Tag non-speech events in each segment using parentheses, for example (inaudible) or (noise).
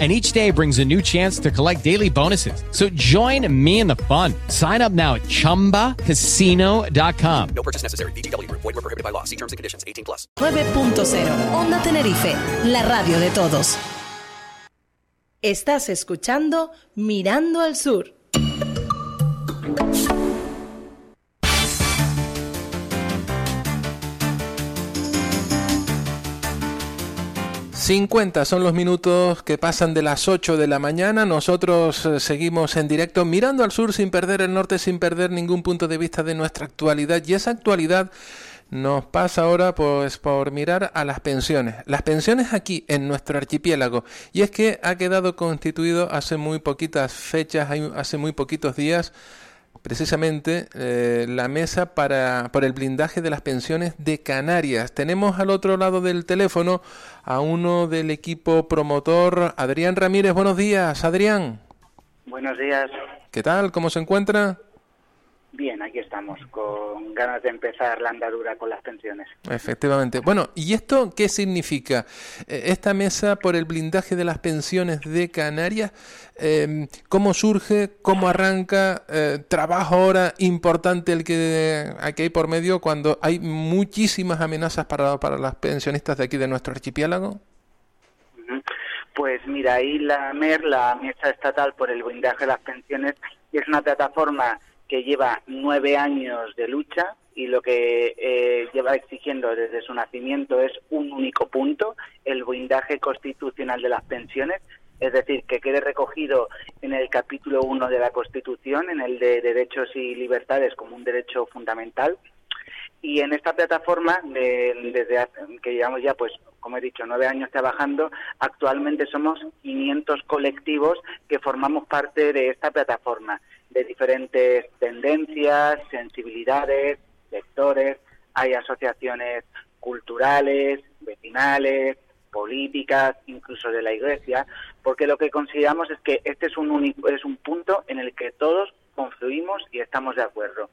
and each day brings a new chance to collect daily bonuses. So join me in the fun. Sign up now at ChumbaCasino.com. No purchase necessary. BGW. Void were prohibited by law. See terms and conditions. 18 plus. 9.0 Onda Tenerife, la radio de todos. Estás escuchando Mirando al Sur. 50 son los minutos que pasan de las 8 de la mañana. Nosotros eh, seguimos en directo mirando al sur sin perder el norte, sin perder ningún punto de vista de nuestra actualidad. Y esa actualidad nos pasa ahora pues por mirar a las pensiones. Las pensiones aquí en nuestro archipiélago. Y es que ha quedado constituido hace muy poquitas fechas, hace muy poquitos días, precisamente eh, la mesa para, por el blindaje de las pensiones de Canarias. Tenemos al otro lado del teléfono a uno del equipo promotor, Adrián Ramírez. Buenos días, Adrián. Buenos días. ¿Qué tal? ¿Cómo se encuentra? Bien, aquí estamos, con ganas de empezar la andadura con las pensiones. Efectivamente. Bueno, ¿y esto qué significa? Eh, esta mesa por el blindaje de las pensiones de Canarias, em, ¿cómo surge? ¿Cómo arranca? Eh, ¿Trabajo ahora importante el que aquí hay por medio cuando hay muchísimas amenazas para, para las pensionistas de aquí de nuestro archipiélago? Pues mira, ahí la MER, la Mesa Estatal por el Blindaje de las Pensiones, es una plataforma que lleva nueve años de lucha y lo que eh, lleva exigiendo desde su nacimiento es un único punto, el blindaje constitucional de las pensiones, es decir, que quede recogido en el capítulo 1 de la Constitución, en el de derechos y libertades como un derecho fundamental. Y en esta plataforma, desde que llevamos ya, pues, como he dicho, nueve años trabajando, actualmente somos 500 colectivos que formamos parte de esta plataforma de diferentes tendencias, sensibilidades, sectores, hay asociaciones culturales, vecinales, políticas, incluso de la Iglesia, porque lo que consideramos es que este es un único, es un punto en el que todos confluimos y estamos de acuerdo.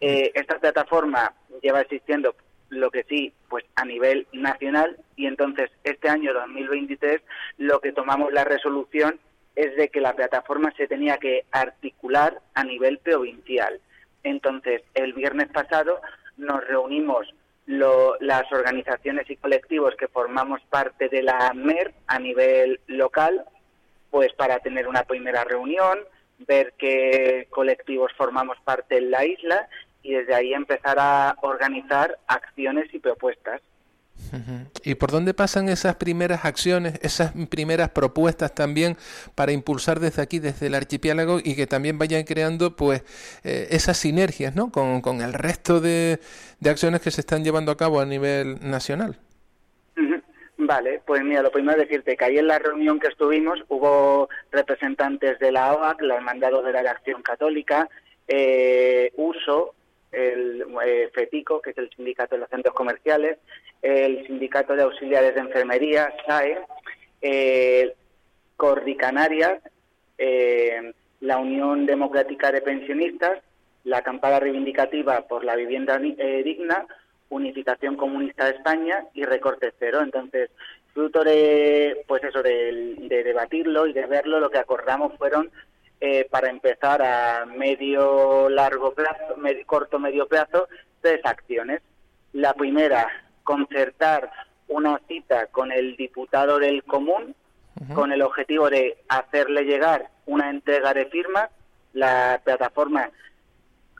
Eh, esta plataforma lleva existiendo lo que sí, pues a nivel nacional y entonces este año 2023 lo que tomamos la resolución es de que la plataforma se tenía que articular a nivel provincial. Entonces, el viernes pasado nos reunimos las organizaciones y colectivos que formamos parte de la MER a nivel local, pues para tener una primera reunión, ver qué colectivos formamos parte en la isla y desde ahí empezar a organizar acciones y propuestas. ¿Y por dónde pasan esas primeras acciones, esas primeras propuestas también para impulsar desde aquí, desde el archipiélago y que también vayan creando pues eh, esas sinergias ¿no? con, con el resto de, de, acciones que se están llevando a cabo a nivel nacional? Vale, pues mira, lo primero es decirte que ahí en la reunión que estuvimos hubo representantes de la OAC, la Hermandad de la Acción Católica, eh, USO, el eh, FETICO, que es el Sindicato de los Centros Comerciales, el Sindicato de Auxiliares de Enfermería, SAE, eh, Cordi Canarias, eh, la Unión Democrática de Pensionistas, la Acampada Reivindicativa por la Vivienda eh, Digna, Unificación Comunista de España y Recorte Cero. Entonces, fruto de, pues eso, de debatirlo y de verlo, lo que acordamos fueron eh, para empezar a medio largo plazo, corto medio plazo, tres acciones. La primera, concertar una cita con el diputado del común con el objetivo de hacerle llegar una entrega de firmas. La plataforma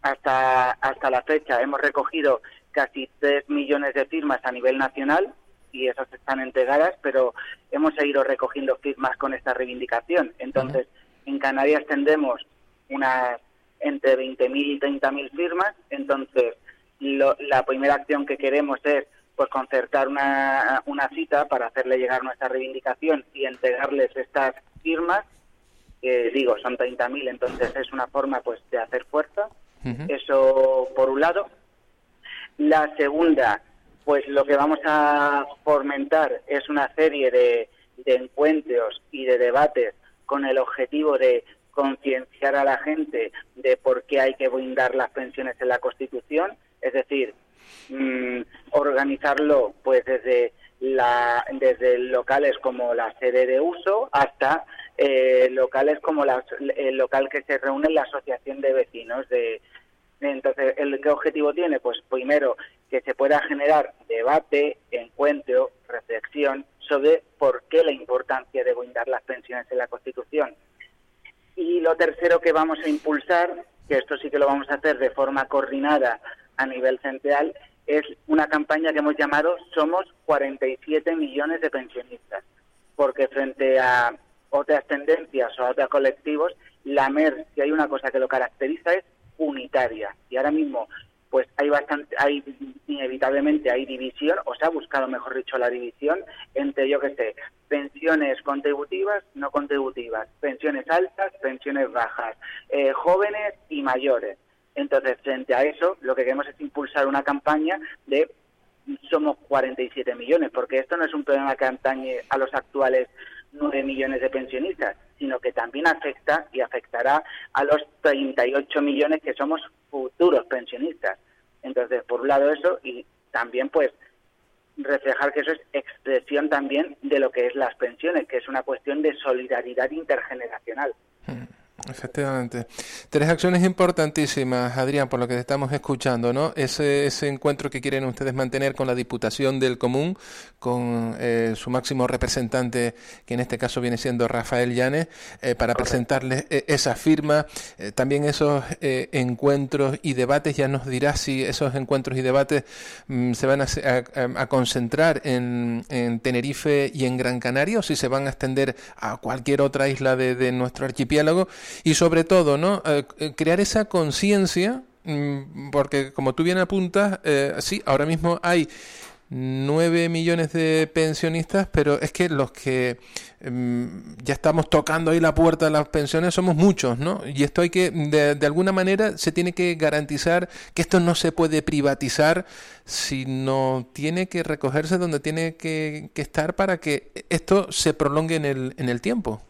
hasta hasta la fecha hemos recogido casi tres millones de firmas a nivel nacional y esas están entregadas, pero hemos seguido recogiendo firmas con esta reivindicación. Entonces, en Canarias tendremos unas entre 20.000 y 30.000 firmas, entonces la primera acción que queremos es pues concertar una, una cita para hacerle llegar nuestra reivindicación y entregarles estas firmas, que digo, son 30.000, entonces es una forma pues de hacer fuerza. Eso por un lado. La segunda pues lo que vamos a fomentar es una serie de, de encuentros y de debates con el objetivo de concienciar a la gente de por qué hay que blindar las pensiones en la Constitución, es decir, mm, organizarlo pues desde la, desde locales como la sede de uso hasta eh, locales como la, el local que se reúne la asociación de vecinos de entonces el qué objetivo tiene pues primero que se pueda generar debate encuentro reflexión sobre por qué la importancia de blindar las pensiones en la Constitución. Y lo tercero que vamos a impulsar, que esto sí que lo vamos a hacer de forma coordinada a nivel central, es una campaña que hemos llamado Somos 47 millones de pensionistas, porque frente a otras tendencias o a otros colectivos, la MER, si hay una cosa que lo caracteriza, es unitaria. Y ahora mismo pues hay bastante, hay inevitablemente hay división, o se ha buscado, mejor dicho, la división entre, yo qué sé, pensiones contributivas, no contributivas, pensiones altas, pensiones bajas, eh, jóvenes y mayores. Entonces, frente a eso, lo que queremos es impulsar una campaña de somos 47 millones, porque esto no es un problema que antañe a los actuales 9 millones de pensionistas, sino que también afecta y afectará a los 38 millones que somos futuros pensionistas. Entonces, por un lado eso y también pues reflejar que eso es expresión también de lo que es las pensiones, que es una cuestión de solidaridad intergeneracional. Hmm. Efectivamente. Tres acciones importantísimas, Adrián, por lo que estamos escuchando, ¿no? Ese, ese encuentro que quieren ustedes mantener con la Diputación del Común, con eh, su máximo representante, que en este caso viene siendo Rafael Llanes, eh, para presentarles eh, esa firma. también esos encuentros y debates, ya nos dirá si esos encuentros y debates mm, se van a, concentrar en, en, Tenerife y en Gran Canaria o si se van a extender a cualquier otra isla de, de nuestro archipiélago y sobre todo, ¿no? Eh, eh, crear esa conciencia, mm, porque como tú bien apuntas, eh, sí, ahora mismo hay 9 millones de pensionistas, pero es que los que mm, ya estamos tocando ahí la puerta de las pensiones somos muchos, ¿no? Y esto hay que, de, alguna manera, se tiene que garantizar que esto no se puede privatizar, sino tiene que recogerse donde tiene que, que estar para que esto se prolongue en el, en el tiempo.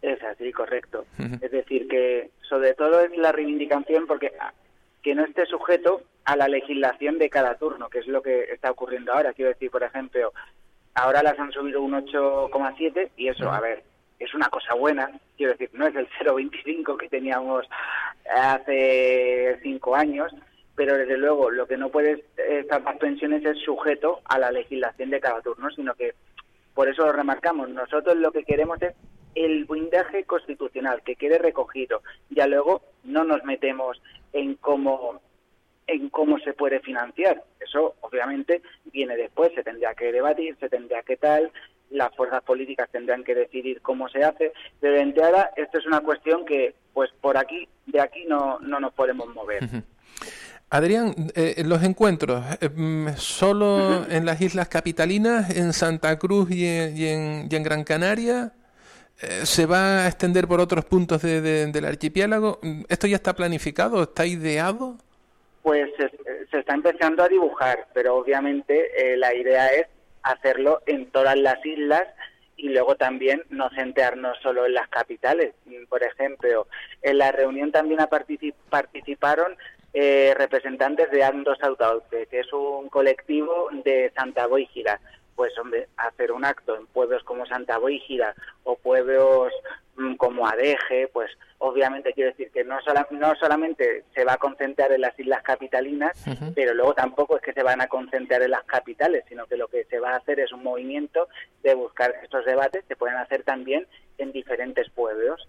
Es así, correcto. Es decir, que sobre todo es la reivindicación porque ah, que no esté sujeto a la legislación de cada turno, que es lo que está ocurriendo ahora. Quiero decir, por ejemplo, ahora las han subido un 8,7 y eso, a ver, es una cosa buena. Quiero decir, no es el 0,25 que teníamos hace cinco años, pero desde luego lo que no puede estar las pensiones es sujeto a la legislación de cada turno, sino que por eso lo remarcamos. Nosotros lo que queremos es el blindaje constitucional que quede recogido. Ya luego no nos metemos en cómo en cómo se puede financiar. Eso obviamente viene después, se tendría que debatir, se tendría que tal, las fuerzas políticas tendrán que decidir cómo se hace, pero de entrada esto es una cuestión que pues por aquí, de aquí no, no nos podemos mover. Adrián, eh, los encuentros, eh, mm, ¿solo en las islas capitalinas, en Santa Cruz y en, y en Gran Canaria? Eh, ¿Se va a extender por otros puntos de, del archipiélago? ¿Esto ya está planificado? ¿Está ideado? Pues se, está empezando a dibujar, pero obviamente eh, la idea es hacerlo en todas las islas y luego también no centrarnos solo en las capitales. Por ejemplo, en la reunión también participaron eh, representantes de Andos Autaute, que es un colectivo de Santa Boígila pues hombre, hacer un acto en pueblos como Santa Brígida o pueblos mm, como Adeje, pues obviamente quiero decir que no, no solamente se va a concentrar en las islas capitalinas, pero luego tampoco es que se van a concentrar en las capitales, sino que lo que se va a hacer es un movimiento de buscar estos debates que pueden hacer también en diferentes pueblos.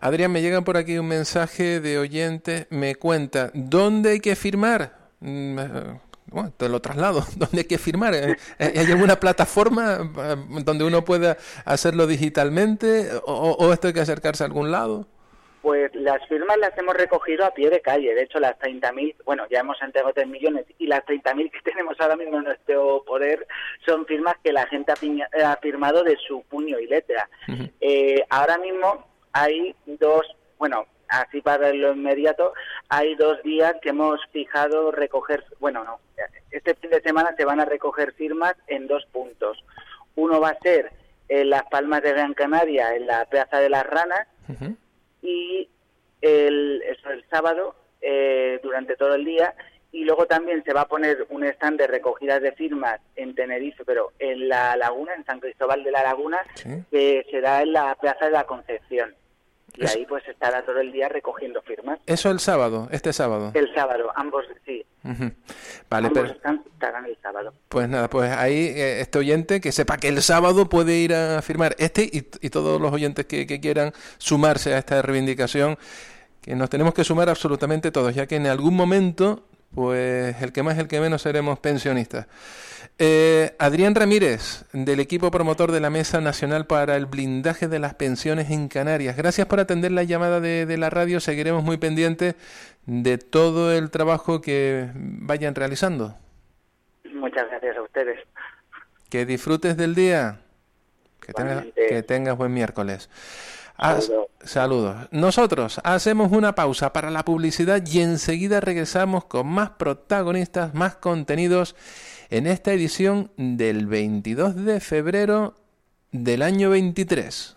Adrián, me llega por aquí un mensaje de oyente, me cuenta, ¿dónde hay que firmar? Bueno, te lo traslado, (laughs) ¿dónde hay que firmar? Eh, eh, ¿Hay alguna plataforma eh, donde uno pueda hacerlo digitalmente o, esto hay que acercarse a algún lado? Pues las firmas las hemos recogido a pie de calle. De hecho, las 30.000, bueno, ya hemos entregado 3 millones y las 30.000 que (laughs) tenemos ahora mismo en nuestro poder son firmas que la gente ha, firmado de su puño y letra. ahora mismo hay dos, bueno, así para lo inmediato, hay dos días que hemos fijado recoger, bueno, no, este fin de semana se van a recoger firmas en dos puntos. Uno va a ser en Las Palmas de Gran Canaria, en la Plaza de las Ranas, y el, eso, el sábado eh, durante todo el día y luego también se va a poner un stand de recogidas de firmas en Tenerife, pero en la laguna, en San Cristóbal de la Laguna, Sí. que será en la Plaza de la Concepción. Y ahí pues estará todo el día recogiendo firmas. Eso el sábado, este sábado. El sábado, ambos, sí. Vale, ambos pero estarán el sábado. pues nada, pues ahí eh, este oyente que sepa que el sábado puede ir a firmar este y, y todos los oyentes que, que quieran sumarse a esta reivindicación, que nos tenemos que sumar absolutamente todos, ya que en algún momento, pues el que más, el que menos seremos pensionistas. Eh, Adrián Ramírez, del equipo promotor de la Mesa Nacional para el Blindaje de las Pensiones en Canarias. Gracias por atender la llamada de, de la radio. Seguiremos muy pendientes de todo el trabajo que vayan realizando. Muchas gracias a ustedes. Que disfrutes del día. Que tengas, que tengas buen miércoles. Saludos. Nosotros hacemos una pausa para la publicidad y enseguida regresamos con más protagonistas, más contenidos en esta edición del 22 de febrero del año 23.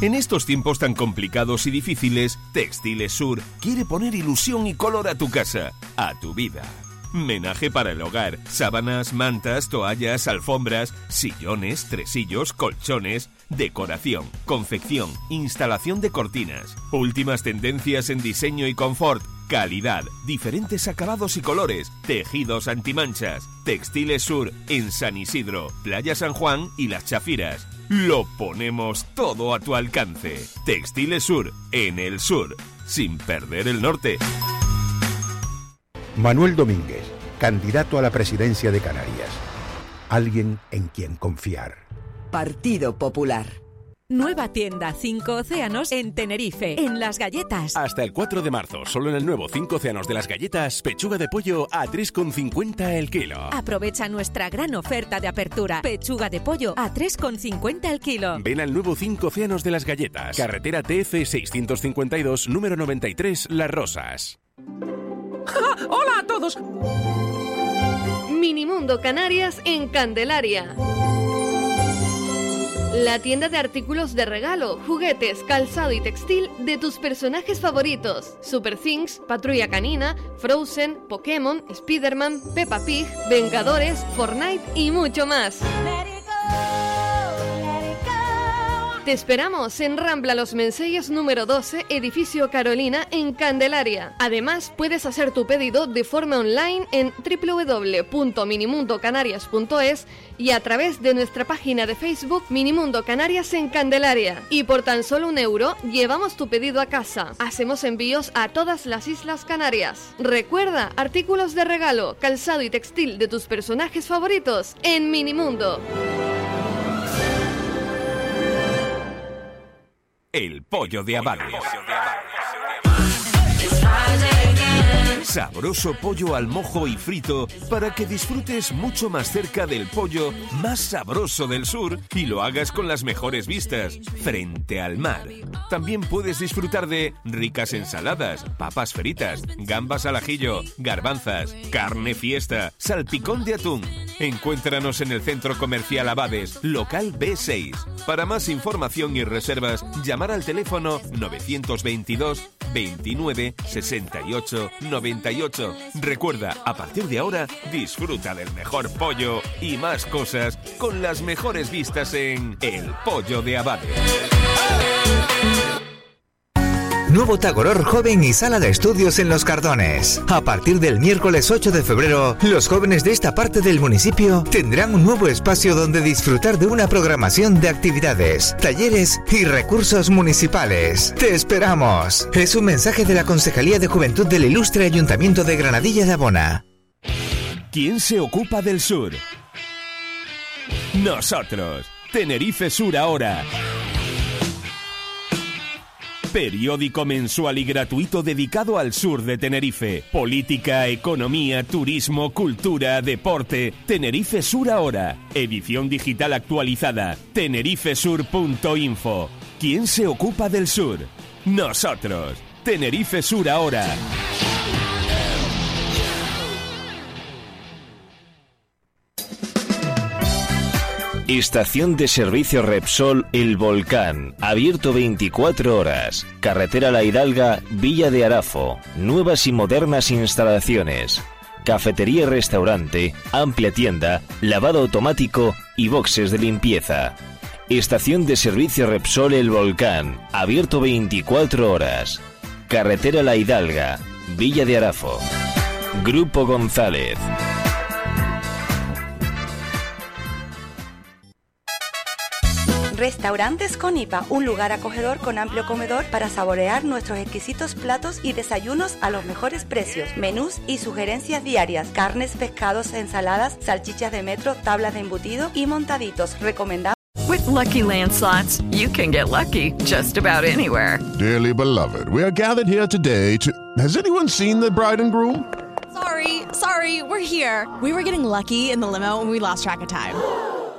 En estos tiempos tan complicados y difíciles, Textiles Sur quiere poner ilusión y color a tu casa, a tu vida. Menaje para el hogar, sábanas, mantas, toallas, alfombras, sillones, tresillos, colchones, decoración, confección, instalación de cortinas, últimas tendencias en diseño y confort, calidad, diferentes acabados y colores, tejidos antimanchas, Textiles Sur en San Isidro, Playa San Juan y Las Chafiras. Lo ponemos todo a tu alcance. Textiles Sur en el sur, sin perder el norte. Manuel Domínguez, candidato a la presidencia de Canarias. Alguien en quien confiar. Partido Popular. Nueva tienda 5 Océanos en Tenerife, en Las Galletas. Hasta el 4 de marzo, solo en el nuevo 5 océanos de las galletas, pechuga de pollo a 3,50 el kilo. Aprovecha nuestra gran oferta de apertura. Pechuga de pollo a 3,50 el kilo. Ven al nuevo 5 océanos de las galletas. Carretera TF 652, número 93, Las Rosas. ¡Hola a todos! Minimundo Canarias en Candelaria. La tienda de artículos de regalo, juguetes, calzado y textil de tus personajes favoritos. Super Things, Patrulla Canina, Frozen, Pokémon, Spider-Man, Peppa Pig, Vengadores, Fortnite y mucho más. Te esperamos en Rambla Los Mensellos número 12, edificio Carolina, en Candelaria. Además, puedes hacer tu pedido de forma online en www.minimundocanarias.es y a través de nuestra página de Facebook Minimundo Canarias en Candelaria. Y por tan solo un euro, llevamos tu pedido a casa. Hacemos envíos a todas las Islas Canarias. Recuerda, artículos de regalo, calzado y textil de tus personajes favoritos en Minimundo. El pollo de Abades. Sabroso pollo al mojo y frito para que disfrutes mucho más cerca del pollo más sabroso del sur y lo hagas con las mejores vistas, frente al mar. También puedes disfrutar de ricas ensaladas, papas fritas, gambas al ajillo, garbanzas, carne fiesta, salpicón de atún. Encuéntranos en el Centro Comercial Abades, local B6. Para más información y reservas, llamar al teléfono 922 29 68 98. Recuerda, a partir de ahora, disfruta del mejor pollo y más cosas con las mejores vistas en El Pollo de Abades. Nuevo Tagoror Joven y Sala de Estudios en Los Cardones. A partir del miércoles 8 de febrero, los jóvenes de esta parte del municipio tendrán un nuevo espacio donde disfrutar de una programación de actividades, talleres y recursos municipales. ¡Te esperamos! Es un mensaje de la Concejalía de Juventud del Ilustre Ayuntamiento de Granadilla de Abona. ¿Quién se ocupa del sur? Nosotros. Tenerife Sur ahora. Periódico mensual y gratuito dedicado al sur de Tenerife. Política, economía, turismo, cultura, deporte. Tenerife Sur ahora. Edición digital actualizada. tenerifesur.info. ¿Quién se ocupa del sur? Nosotros. Tenerife Sur ahora. Estación de servicio Repsol El Volcán, abierto 24 horas. Carretera La Hidalga, Villa de Arafo. Nuevas y modernas instalaciones. Cafetería y restaurante, amplia tienda, lavado automático y boxes de limpieza. Estación de servicio Repsol El Volcán, abierto 24 horas. Carretera La Hidalga, Villa de Arafo. Grupo González. Restaurantes Conipa, un lugar acogedor con amplio comedor para saborear nuestros exquisitos platos y desayunos a los mejores precios, menús y sugerencias diarias, carnes, pescados, ensaladas, salchichas de metro, tablas de embutido y montaditos. Recomendamos. With lucky landslots, you can get lucky just about anywhere. Dearly beloved, we are gathered here today to. Has anyone seen the bride and groom? Sorry, sorry, we're here. We were getting lucky in the limo and we lost track of time.